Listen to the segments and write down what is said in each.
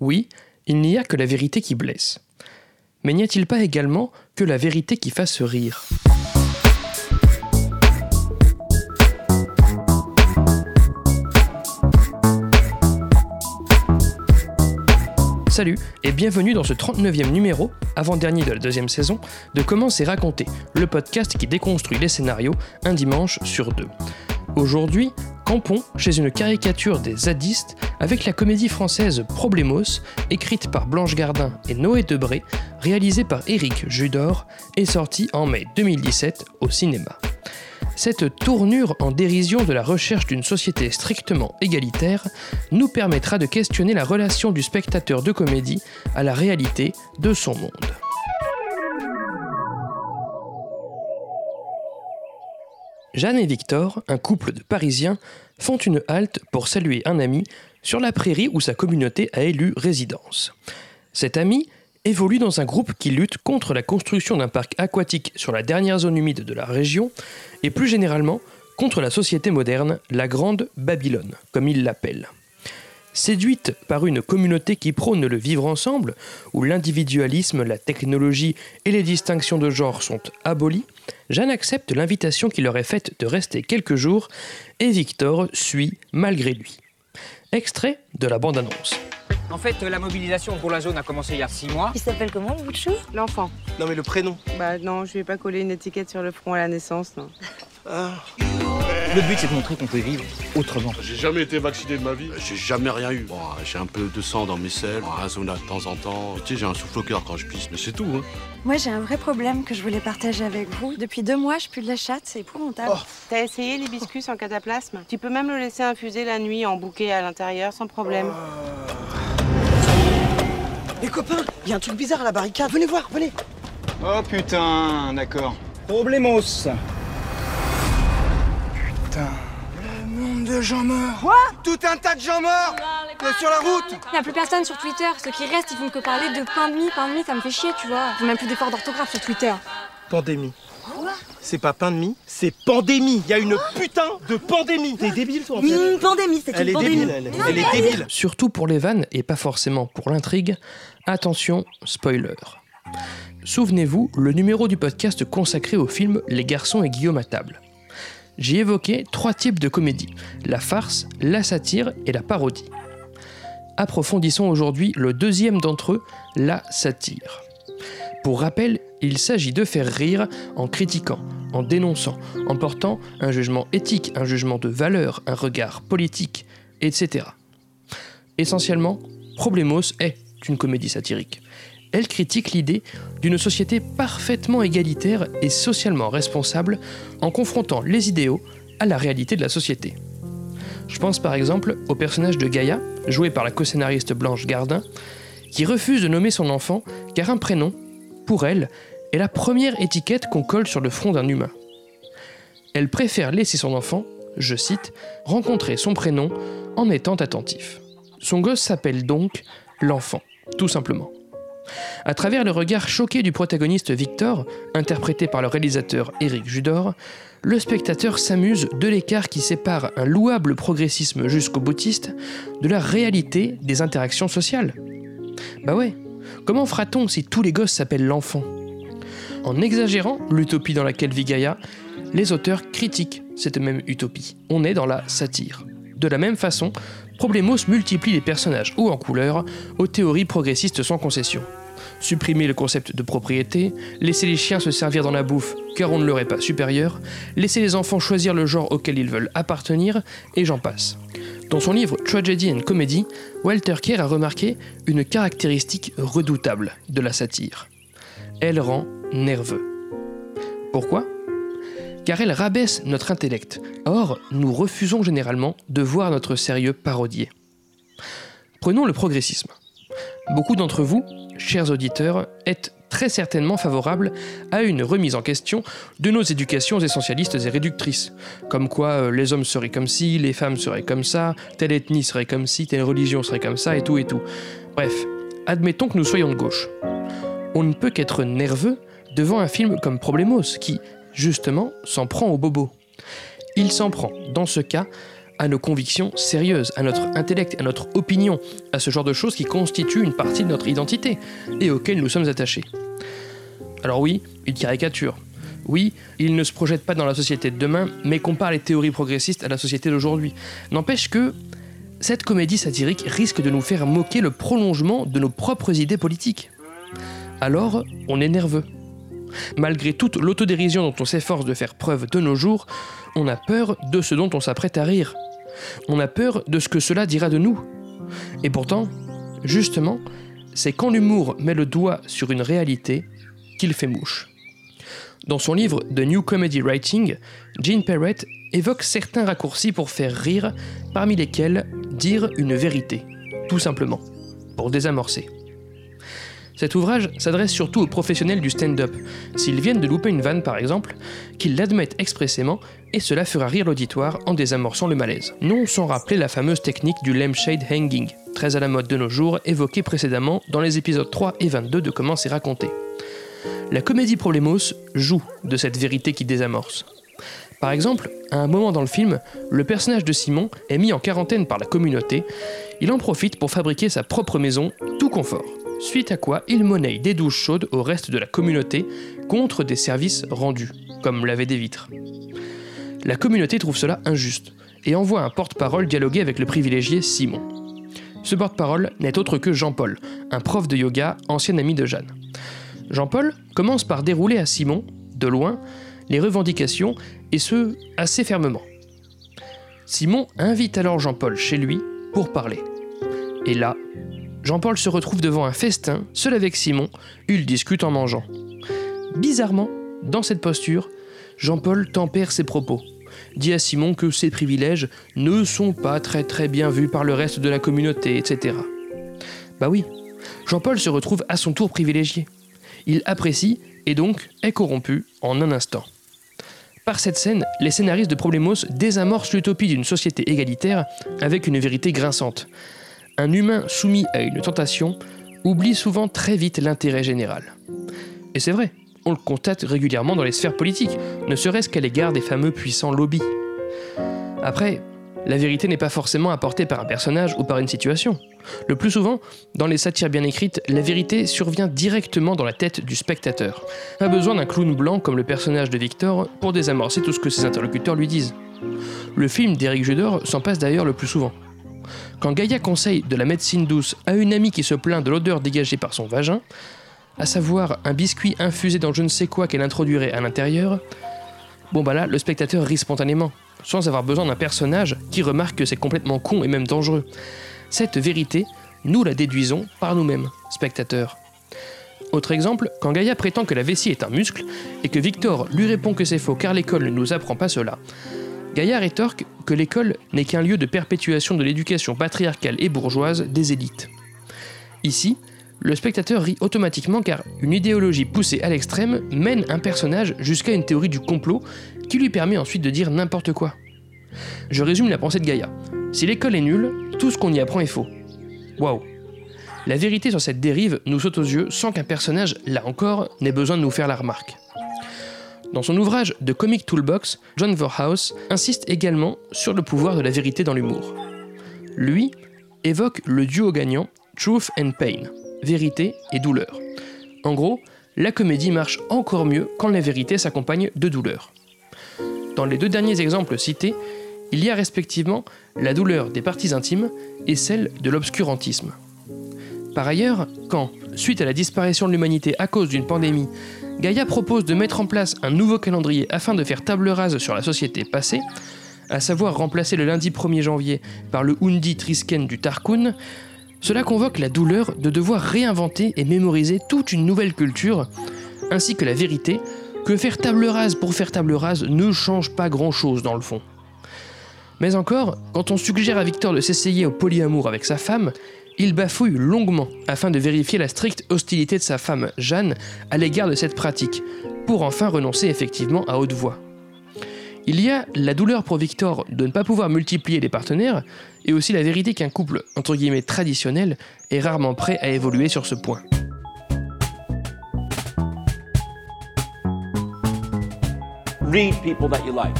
Oui, il n'y a que la vérité qui blesse. Mais n'y a-t-il pas également que la vérité qui fasse rire? Salut et bienvenue dans ce 39e numéro, avant-dernier de la deuxième saison, de Comment c'est raconté, le podcast qui déconstruit les scénarios un dimanche sur deux. Aujourd'hui, campons chez une caricature des zadistes avec la comédie française Problemos, écrite par Blanche Gardin et Noé Debré, réalisée par Éric Judor et sortie en mai 2017 au cinéma. Cette tournure en dérision de la recherche d'une société strictement égalitaire nous permettra de questionner la relation du spectateur de comédie à la réalité de son monde. Jeanne et Victor, un couple de Parisiens, font une halte pour saluer un ami sur la prairie où sa communauté a élu résidence. Cet ami évolue dans un groupe qui lutte contre la construction d'un parc aquatique sur la dernière zone humide de la région et plus généralement contre la société moderne, la Grande Babylone, comme il l'appelle. Séduite par une communauté qui prône le vivre ensemble, où l'individualisme, la technologie et les distinctions de genre sont abolies, Jeanne accepte l'invitation qui leur est faite de rester quelques jours et Victor suit malgré lui. Extrait de la bande-annonce. En fait, la mobilisation pour la zone a commencé il y a six mois. Il s'appelle comment, le bout de chou L'enfant. Non mais le prénom. Bah non, je vais pas coller une étiquette sur le front à la naissance, non. Ah. Le but, c'est de montrer qu'on peut vivre autrement. J'ai jamais été vacciné de ma vie. J'ai jamais rien eu. Bon, j'ai un peu de sang dans mes selles, un zona de temps en temps. Tu sais, j'ai un souffle au cœur quand je pisse, mais c'est tout. Hein. Moi, j'ai un vrai problème que je voulais partager avec vous. Depuis deux mois, je pue de la chatte, c'est épouvantable. Oh. T'as essayé l'hibiscus en cataplasme? Tu peux même le laisser infuser la nuit en bouquet à l'intérieur sans problème. Les copains, il y a un truc bizarre à la barricade. Venez voir, venez. Oh putain, d'accord. Problemos. Putain. Le nombre de gens morts. Quoi Tout un tas de gens morts euh, sur la route. Il n'y a plus personne sur Twitter. Ceux qui restent, ils font que parler de pain de mie. Pain de mie, ça me fait chier, tu vois. Ils font même plus d'efforts d'orthographe sur Twitter. Pandémie. C'est pas pain de mie, c'est pandémie. Il y a une putain de pandémie. T'es débile toi en fait. Une pandémie, c'est Elle une est pandémie. débile, elle. Elle est débile. Surtout pour les vannes et pas forcément pour l'intrigue, attention, spoiler. Souvenez-vous, le numéro du podcast consacré au film Les garçons et Guillaume à table. J'y évoquais trois types de comédie, la farce, la satire et la parodie. Approfondissons aujourd'hui le deuxième d'entre eux, la satire. Pour rappel, il s'agit de faire rire en critiquant, en dénonçant, en portant un jugement éthique, un jugement de valeur, un regard politique, etc. Essentiellement, Problemos est une comédie satirique. Elle critique l'idée d'une société parfaitement égalitaire et socialement responsable en confrontant les idéaux à la réalité de la société. Je pense par exemple au personnage de Gaïa, joué par la co-scénariste Blanche Gardin, qui refuse de nommer son enfant car un prénom, pour elle, est la première étiquette qu'on colle sur le front d'un humain. Elle préfère laisser son enfant, je cite, rencontrer son prénom en étant attentif. Son gosse s'appelle donc l'enfant, tout simplement. À travers le regard choqué du protagoniste Victor, interprété par le réalisateur Éric Judor, le spectateur s'amuse de l'écart qui sépare un louable progressisme jusqu'au boutiste de la réalité des interactions sociales. Bah ouais, comment fera-t-on si tous les gosses s'appellent l'enfant? En exagérant l'utopie dans laquelle vit Gaïa, les auteurs critiquent cette même utopie. On est dans la satire. De la même façon, Problemos multiplie les personnages hauts en couleur aux théories progressistes sans concession. Supprimer le concept de propriété, laisser les chiens se servir dans la bouffe car on ne leur est pas supérieur, laisser les enfants choisir le genre auquel ils veulent appartenir, et j'en passe. Dans son livre Tragedy and Comedy, Walter Kerr a remarqué une caractéristique redoutable de la satire. Elle rend nerveux. Pourquoi? Car elle rabaisse notre intellect. Or, nous refusons généralement de voir notre sérieux parodié. Prenons le progressisme. Beaucoup d'entre vous, chers auditeurs, êtes très certainement favorables à une remise en question de nos éducations essentialistes et réductrices, comme quoi euh, les hommes seraient comme ci, les femmes seraient comme ça, telle ethnie serait comme ci, telle religion serait comme ça, et tout et tout. Bref, admettons que nous soyons de gauche. On ne peut qu'être nerveux devant un film comme Problemos, qui, justement, s'en prend au bobo. Il s'en prend, dans ce cas, à nos convictions sérieuses, à notre intellect, à notre opinion, à ce genre de choses qui constituent une partie de notre identité et auxquelles nous sommes attachés. Alors oui, il caricature. Oui, il ne se projette pas dans la société de demain, mais compare les théories progressistes à la société d'aujourd'hui. N'empêche que cette comédie satirique risque de nous faire moquer le prolongement de nos propres idées politiques. Alors, on est nerveux. Malgré toute l'autodérision dont on s'efforce de faire preuve de nos jours, on a peur de ce dont on s'apprête à rire. On a peur de ce que cela dira de nous. Et pourtant, justement, c'est quand l'humour met le doigt sur une réalité qu'il fait mouche. Dans son livre The New Comedy Writing, Gene Perrett évoque certains raccourcis pour faire rire, parmi lesquels dire une vérité, tout simplement, pour désamorcer. Cet ouvrage s'adresse surtout aux professionnels du stand-up, s'ils viennent de louper une vanne par exemple, qu'ils l'admettent expressément et cela fera rire l'auditoire en désamorçant le malaise. Non sans rappeler la fameuse technique du lampshade hanging, très à la mode de nos jours, évoquée précédemment dans les épisodes 3 et 22 de Comment c'est raconté. La comédie Problemos joue de cette vérité qui désamorce. Par exemple, à un moment dans le film, le personnage de Simon est mis en quarantaine par la communauté, il en profite pour fabriquer sa propre maison, tout confort suite à quoi il monnaie des douches chaudes au reste de la communauté contre des services rendus, comme laver des vitres. La communauté trouve cela injuste et envoie un porte-parole dialoguer avec le privilégié Simon. Ce porte-parole n'est autre que Jean-Paul, un prof de yoga, ancien ami de Jeanne. Jean-Paul commence par dérouler à Simon, de loin, les revendications, et ce, assez fermement. Simon invite alors Jean-Paul chez lui pour parler. Et là, Jean-Paul se retrouve devant un festin, seul avec Simon, ils discutent en mangeant. Bizarrement, dans cette posture, Jean-Paul tempère ses propos, dit à Simon que ses privilèges ne sont pas très très bien vus par le reste de la communauté, etc. Bah oui, Jean-Paul se retrouve à son tour privilégié. Il apprécie et donc est corrompu en un instant. Par cette scène, les scénaristes de Problemos désamorcent l'utopie d'une société égalitaire avec une vérité grinçante, un humain soumis à une tentation oublie souvent très vite l'intérêt général. Et c'est vrai, on le constate régulièrement dans les sphères politiques, ne serait-ce qu'à l'égard des fameux puissants lobbies. Après, la vérité n'est pas forcément apportée par un personnage ou par une situation. Le plus souvent, dans les satires bien écrites, la vérité survient directement dans la tête du spectateur. Pas besoin d'un clown blanc comme le personnage de Victor pour désamorcer tout ce que ses interlocuteurs lui disent. Le film d'Éric Judor s'en passe d'ailleurs le plus souvent. Quand Gaïa conseille de la médecine douce à une amie qui se plaint de l'odeur dégagée par son vagin, à savoir un biscuit infusé dans je ne sais quoi qu'elle introduirait à l'intérieur, bon bah là, le spectateur rit spontanément, sans avoir besoin d'un personnage qui remarque que c'est complètement con et même dangereux. Cette vérité, nous la déduisons par nous-mêmes, spectateurs. Autre exemple, quand Gaïa prétend que la vessie est un muscle et que Victor lui répond que c'est faux car l'école ne nous apprend pas cela, Gaillard rétorque que l'école n'est qu'un lieu de perpétuation de l'éducation patriarcale et bourgeoise des élites. Ici, le spectateur rit automatiquement car une idéologie poussée à l'extrême mène un personnage jusqu'à une théorie du complot qui lui permet ensuite de dire n'importe quoi. Je résume la pensée de Gaïa. Si l'école est nulle, tout ce qu'on y apprend est faux. Waouh La vérité sur cette dérive nous saute aux yeux sans qu'un personnage, là encore, n'ait besoin de nous faire la remarque. Dans son ouvrage The Comic Toolbox, John Verhouse insiste également sur le pouvoir de la vérité dans l'humour. Lui évoque le duo gagnant Truth and Pain, vérité et douleur. En gros, la comédie marche encore mieux quand la vérité s'accompagne de douleur. Dans les deux derniers exemples cités, il y a respectivement la douleur des parties intimes et celle de l'obscurantisme. Par ailleurs, quand, suite à la disparition de l'humanité à cause d'une pandémie, Gaïa propose de mettre en place un nouveau calendrier afin de faire table rase sur la société passée, à savoir remplacer le lundi 1er janvier par le Undi Trisken du Tarkun, cela convoque la douleur de devoir réinventer et mémoriser toute une nouvelle culture, ainsi que la vérité que faire table rase pour faire table rase ne change pas grand-chose dans le fond. Mais encore, quand on suggère à Victor de s'essayer au polyamour avec sa femme, il bafouille longuement afin de vérifier la stricte hostilité de sa femme Jeanne à l'égard de cette pratique, pour enfin renoncer effectivement à haute voix. Il y a la douleur pour Victor de ne pas pouvoir multiplier les partenaires, et aussi la vérité qu'un couple entre guillemets traditionnel est rarement prêt à évoluer sur ce point. Read people that you like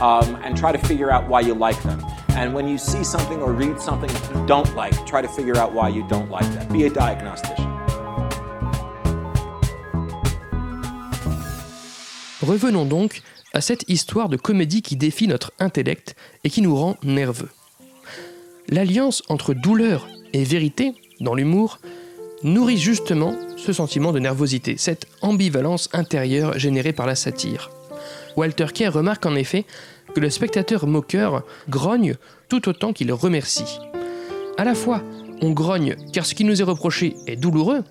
um, and try to figure out why you like them. And when you see something or read something you don't like, try to figure out why you don't like that. Be a diagnostician. Revenons donc à cette histoire de comédie qui défie notre intellect et qui nous rend nerveux. L'alliance entre douleur et vérité dans l'humour nourrit justement ce sentiment de nervosité, cette ambivalence intérieure générée par la satire. Walter Kerr remarque en effet que le spectateur moqueur grogne tout autant qu'il remercie. À la fois, on grogne car ce qui nous est reproché est douloureux,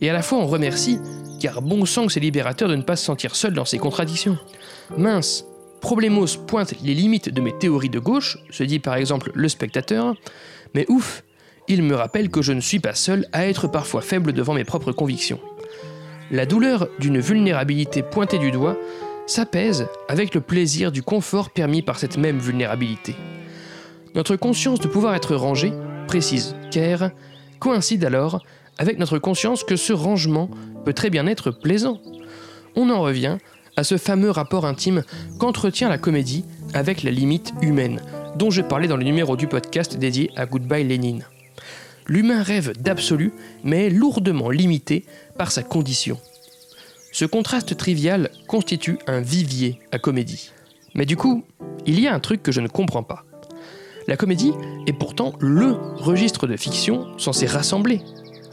et à la fois on remercie car bon sang c'est libérateur de ne pas se sentir seul dans ses contradictions. Mince, Problemos pointe les limites de mes théories de gauche, se dit par exemple le spectateur, mais ouf, il me rappelle que je ne suis pas seul à être parfois faible devant mes propres convictions. La douleur d'une vulnérabilité pointée du doigt s'apaise avec le plaisir du confort permis par cette même vulnérabilité. Notre conscience de pouvoir être rangé, précise Kerr, coïncide alors avec notre conscience que ce rangement peut très bien être plaisant. On en revient à ce fameux rapport intime qu'entretient la comédie avec la limite humaine, dont je parlais dans le numéro du podcast dédié à Goodbye Lénine. L'humain rêve d'absolu, mais est lourdement limité par sa condition. Ce contraste trivial constitue un vivier à comédie. Mais du coup, il y a un truc que je ne comprends pas. La comédie est pourtant LE registre de fiction censé rassembler,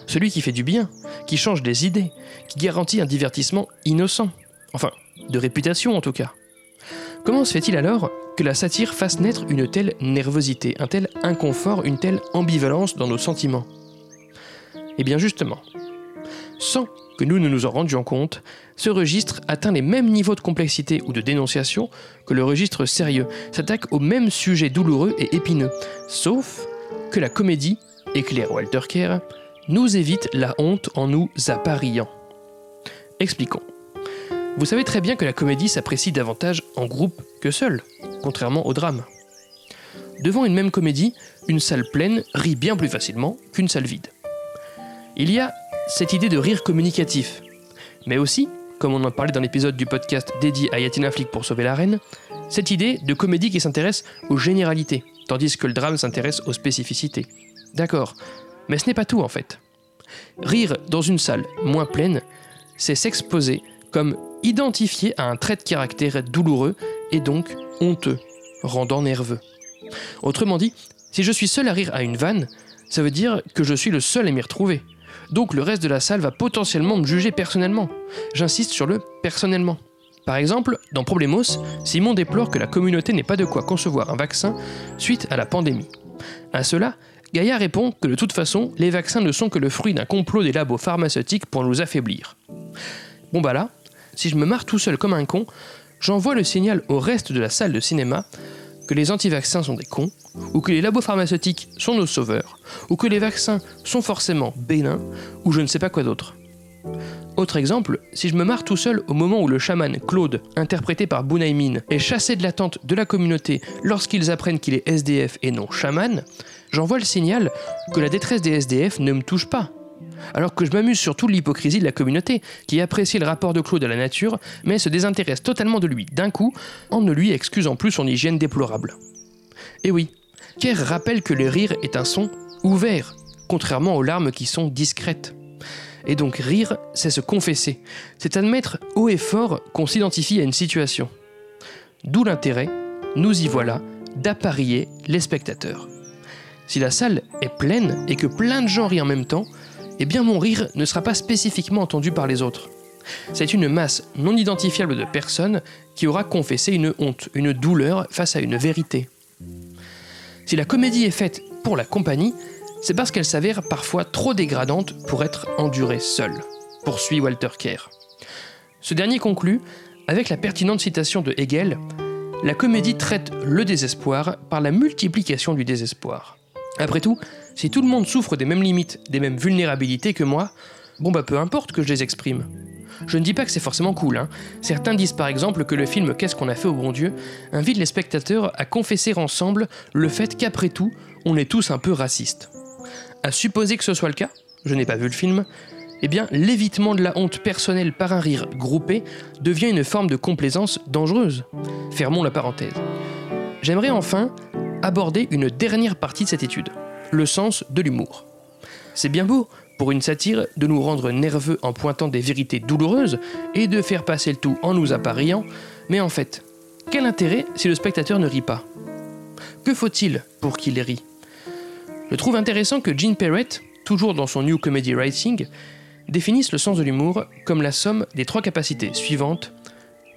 celui qui fait du bien, qui change des idées, qui garantit un divertissement innocent. Enfin, de réputation en tout cas. Comment se fait-il alors que la satire fasse naître une telle nervosité, un tel inconfort, une telle ambivalence dans nos sentiments? Eh bien justement, sans que nous ne nous en rendions compte, ce registre atteint les mêmes niveaux de complexité ou de dénonciation que le registre sérieux, s'attaque au même sujet douloureux et épineux, sauf que la comédie, éclaire Walter Kerr, nous évite la honte en nous appariant. Expliquons. Vous savez très bien que la comédie s'apprécie davantage en groupe que seul, contrairement au drame. Devant une même comédie, une salle pleine rit bien plus facilement qu'une salle vide. Il y a cette idée de rire communicatif, mais aussi, comme on en parlait dans l'épisode du podcast dédié à Yatina Flick pour sauver la reine, cette idée de comédie qui s'intéresse aux généralités, tandis que le drame s'intéresse aux spécificités. D'accord, mais ce n'est pas tout en fait. Rire dans une salle moins pleine, c'est s'exposer comme identifié à un trait de caractère douloureux et donc honteux, rendant nerveux. Autrement dit, si je suis seul à rire à une vanne, ça veut dire que je suis le seul à m'y retrouver. Donc le reste de la salle va potentiellement me juger personnellement. J'insiste sur le personnellement. Par exemple, dans Problemos, Simon déplore que la communauté n'ait pas de quoi concevoir un vaccin suite à la pandémie. À cela, Gaïa répond que de toute façon, les vaccins ne sont que le fruit d'un complot des labos pharmaceutiques pour nous affaiblir. Bon bah là, si je me marre tout seul comme un con, j'envoie le signal au reste de la salle de cinéma que les anti-vaccins sont des cons, ou que les labos pharmaceutiques sont nos sauveurs, ou que les vaccins sont forcément bénins, ou je ne sais pas quoi d'autre. Autre exemple, si je me marre tout seul au moment où le chaman Claude, interprété par Bunaimin, est chassé de la tente de la communauté lorsqu'ils apprennent qu'il est SDF et non chaman, j'envoie le signal que la détresse des SDF ne me touche pas. Alors que je m'amuse surtout de l'hypocrisie de la communauté, qui apprécie le rapport de Claude à la nature, mais se désintéresse totalement de lui d'un coup, en ne lui excusant plus son hygiène déplorable. Et oui, Kerr rappelle que le rire est un son ouvert, contrairement aux larmes qui sont discrètes. Et donc rire, c'est se confesser, c'est admettre haut et fort qu'on s'identifie à une situation. D'où l'intérêt, nous y voilà, d'apparier les spectateurs. Si la salle est pleine et que plein de gens rient en même temps, eh bien mon rire ne sera pas spécifiquement entendu par les autres. C'est une masse non identifiable de personnes qui aura confessé une honte, une douleur face à une vérité. Si la comédie est faite pour la compagnie, c'est parce qu'elle s'avère parfois trop dégradante pour être endurée seule, poursuit Walter Kerr. Ce dernier conclut avec la pertinente citation de Hegel La comédie traite le désespoir par la multiplication du désespoir. Après tout, si tout le monde souffre des mêmes limites, des mêmes vulnérabilités que moi, bon bah peu importe que je les exprime. Je ne dis pas que c'est forcément cool, hein. Certains disent par exemple que le film Qu'est-ce qu'on a fait au bon Dieu invite les spectateurs à confesser ensemble le fait qu'après tout, on est tous un peu racistes. À supposer que ce soit le cas, je n'ai pas vu le film, eh bien l'évitement de la honte personnelle par un rire groupé devient une forme de complaisance dangereuse. Fermons la parenthèse. J'aimerais enfin aborder une dernière partie de cette étude, le sens de l'humour. C'est bien beau, pour une satire, de nous rendre nerveux en pointant des vérités douloureuses et de faire passer le tout en nous appareillant, mais en fait, quel intérêt si le spectateur ne rit pas? Que faut-il pour qu'il rit Je trouve intéressant que Gene Perrett, toujours dans son New Comedy Writing, définisse le sens de l'humour comme la somme des trois capacités suivantes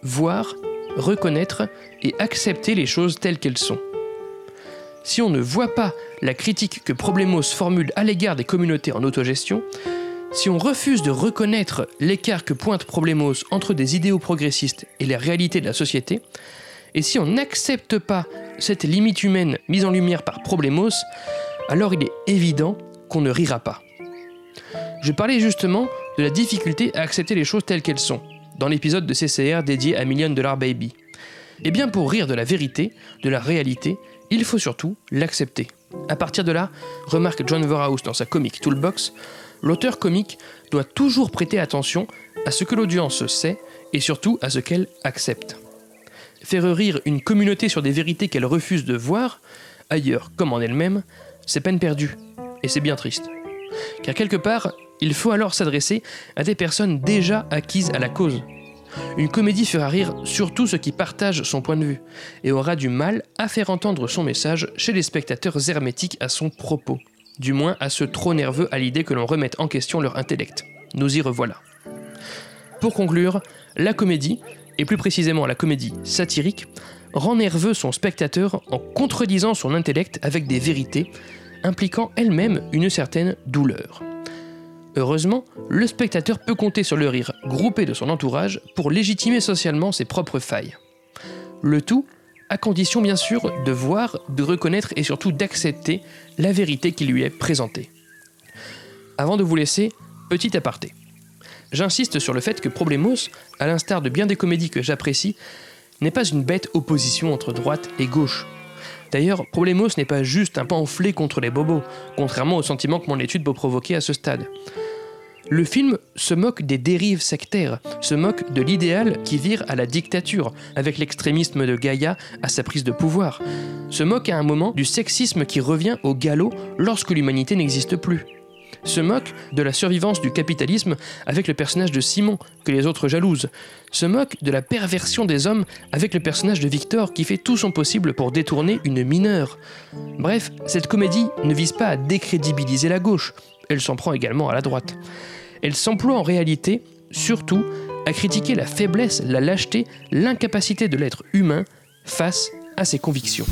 voir, reconnaître et accepter les choses telles qu'elles sont. Si on ne voit pas la critique que Problemos formule à l'égard des communautés en autogestion, si on refuse de reconnaître l'écart que pointe Problemos entre des idéaux progressistes et les réalités de la société, et si on n'accepte pas cette limite humaine mise en lumière par Problemos, alors il est évident qu'on ne rira pas. Je parlais justement de la difficulté à accepter les choses telles qu'elles sont, dans l'épisode de CCR dédié à Million Dollar Baby. Et bien pour rire de la vérité, de la réalité, il faut surtout l'accepter. À partir de là, remarque John Verhouse dans sa comic Toolbox, l'auteur comique doit toujours prêter attention à ce que l'audience sait et surtout à ce qu'elle accepte. Faire rire une communauté sur des vérités qu'elle refuse de voir, ailleurs comme en elle-même, c'est peine perdue. Et c'est bien triste. Car quelque part, il faut alors s'adresser à des personnes déjà acquises à la cause. Une comédie fera rire surtout ceux qui partagent son point de vue et aura du mal à faire entendre son message chez les spectateurs hermétiques à son propos, du moins à ceux trop nerveux à l'idée que l'on remette en question leur intellect. Nous y revoilà. Pour conclure, la comédie, et plus précisément la comédie satirique, rend nerveux son spectateur en contredisant son intellect avec des vérités impliquant elles-mêmes une certaine douleur. Heureusement, le spectateur peut compter sur le rire groupé de son entourage pour légitimer socialement ses propres failles. Le tout à condition bien sûr de voir, de reconnaître et surtout d'accepter la vérité qui lui est présentée. Avant de vous laisser, petit aparté. J'insiste sur le fait que Problemos, à l'instar de bien des comédies que j'apprécie, n'est pas une bête opposition entre droite et gauche. D'ailleurs, Problemos n'est pas juste un pamphlet contre les bobos, contrairement au sentiment que mon étude peut provoquer à ce stade. Le film se moque des dérives sectaires, se moque de l'idéal qui vire à la dictature, avec l'extrémisme de Gaïa à sa prise de pouvoir, se moque à un moment du sexisme qui revient au galop lorsque l'humanité n'existe plus, se moque de la survivance du capitalisme avec le personnage de Simon, que les autres jalousent, se moque de la perversion des hommes avec le personnage de Victor qui fait tout son possible pour détourner une mineure. Bref, cette comédie ne vise pas à décrédibiliser la gauche, elle s'en prend également à la droite. Elle s'emploie en réalité, surtout, à critiquer la faiblesse, la lâcheté, l'incapacité de l'être humain face à ses convictions.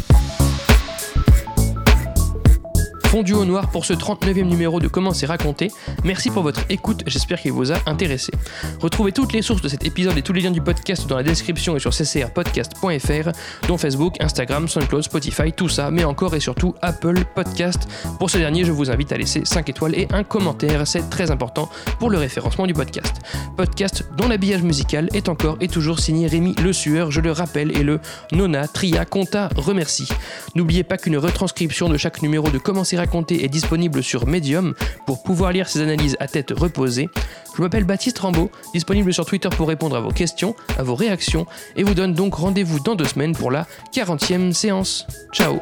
Fondu au noir pour ce 39e numéro de Comment c'est raconté. Merci pour votre écoute, j'espère qu'il vous a intéressé. Retrouvez toutes les sources de cet épisode et tous les liens du podcast dans la description et sur ccrpodcast.fr, dont Facebook, Instagram, SoundCloud, Spotify, tout ça, mais encore et surtout Apple Podcast. Pour ce dernier, je vous invite à laisser 5 étoiles et un commentaire, c'est très important pour le référencement du podcast. Podcast dont l'habillage musical est encore et toujours signé Rémi Le Sueur, je le rappelle, et le Nona Tria Conta remercie. N'oubliez pas qu'une retranscription de chaque numéro de Comment c'est raconté est disponible sur Medium pour pouvoir lire ces analyses à tête reposée. Je m'appelle Baptiste Rambaud, disponible sur Twitter pour répondre à vos questions, à vos réactions, et vous donne donc rendez-vous dans deux semaines pour la 40e séance. Ciao